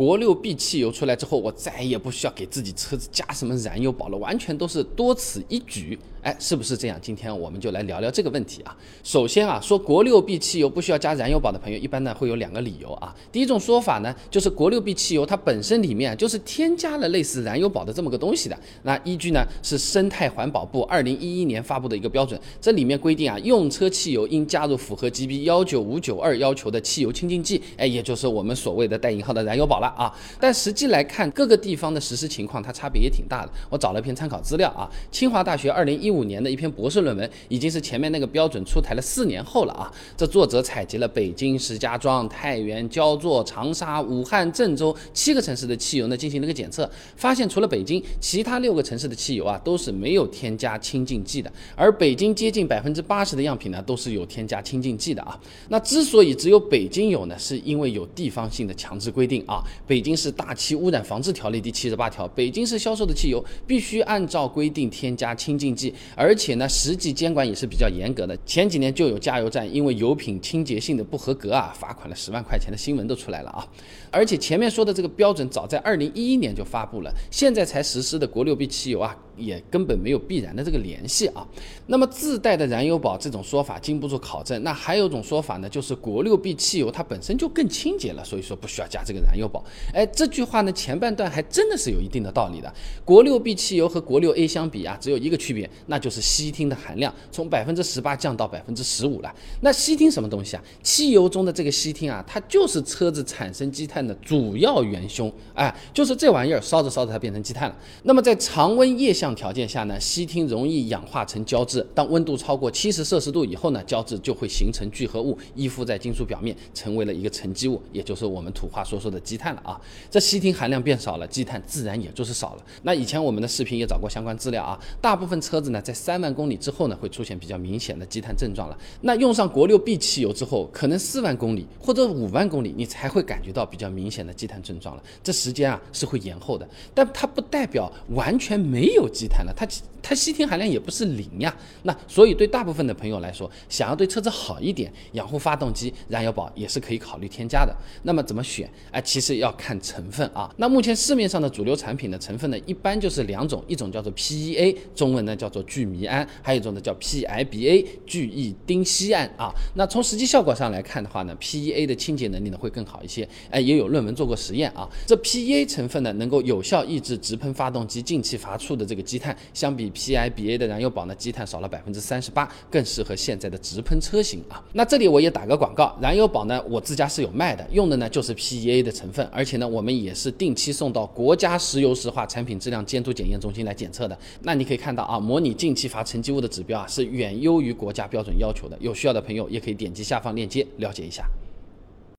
国六 B 汽油出来之后，我再也不需要给自己车子加什么燃油宝了，完全都是多此一举。哎，是不是这样？今天我们就来聊聊这个问题啊。首先啊，说国六 B 汽油不需要加燃油宝的朋友，一般呢会有两个理由啊。第一种说法呢，就是国六 B 汽油它本身里面就是添加了类似燃油宝的这么个东西的。那依据呢是生态环保部二零一一年发布的一个标准，这里面规定啊，用车汽油应加入符合 GB 幺九五九二要求的汽油清净剂，哎，也就是我们所谓的带引号的燃油宝了啊。但实际来看，各个地方的实施情况它差别也挺大的。我找了一篇参考资料啊，清华大学二零一五年的一篇博士论文，已经是前面那个标准出台了四年后了啊。这作者采集了北京、石家庄、太原、焦作、长沙、武汉、郑州七个城市的汽油呢，进行了一个检测，发现除了北京，其他六个城市的汽油啊都是没有添加清净剂的。而北京接近百分之八十的样品呢，都是有添加清净剂的啊。那之所以只有北京有呢，是因为有地方性的强制规定啊。北京市大气污染防治条例第七十八条，北京市销售的汽油必须按照规定添加清净剂，而且呢，实际监管也是比较严格的。前几年就有加油站因为油品清洁性的不合格啊，罚款了十万块钱的新闻都出来了啊。而且前面说的这个标准早在二零一一年就发布了，现在才实施的国六 B 汽油啊，也根本没有必然的这个联系啊。那么自带的燃油宝这种说法经不住考证。那还有一种说法呢，就是国六 B 汽油它本身就更清洁了，所以说不需要加这个燃油宝。哎，这句话呢前半段还真的是有一定的道理的。国六 B 汽油和国六 A 相比啊，只有一个区别，那就是烯烃的含量从百分之十八降到百分之十五了。那烯烃什么东西啊？汽油中的这个烯烃啊，它就是车子产生积碳的主要元凶。哎，就是这玩意儿烧着烧着它变成积碳了。那么在常温液相条件下呢，烯烃容易氧化成胶质。当温度超过七十摄氏度以后呢，胶质就会形成聚合物，依附在金属表面，成为了一个沉积物，也就是我们土话说说的积碳了啊。这烯烃含量变少了，积碳自然也就是少了。那以前我们的视频也找过相关资料啊，大部分车子呢在三万公里之后呢会出现比较明显的积碳症状了。那用上国六 B 汽油之后，可能四万公里或者五万公里你才会感觉到比较明显的积碳症状了。这时间啊是会延后的，但它不代表完全没有积碳了，它它烯烃含量也不是零呀。那所以对大部分的朋友来说，想要对车子好一点，养护发动机，燃油宝也是可以考虑添加的。那么怎么选？哎，其实要看成分啊。那目前市面上的主流产品的成分呢，一般就是两种，一种叫做 PEA，中文呢叫做聚醚胺，还有一种呢叫 PIBA，聚异丁烯胺啊。那从实际效果上来看的话呢，PEA 的清洁能力呢会更好一些。哎，也有论文做过实验啊，这 PEA 成分呢能够有效抑制直喷发动机进气阀处的这个积碳，相比 PIBA 的燃油宝呢，积碳少了百分之三十八，更适合现在的直喷车型啊。那这里我也打个广告，燃油宝呢我自家是有卖的，用的呢就是 PEA 的成分，而且呢我们也是定期送到国家石油石化产品质量监督检验中心来检测的。那你可以看到啊，模拟进气阀沉积物的指标啊是远优于国家标准要求的。有需要的朋友也可以点击下方链接了解一下。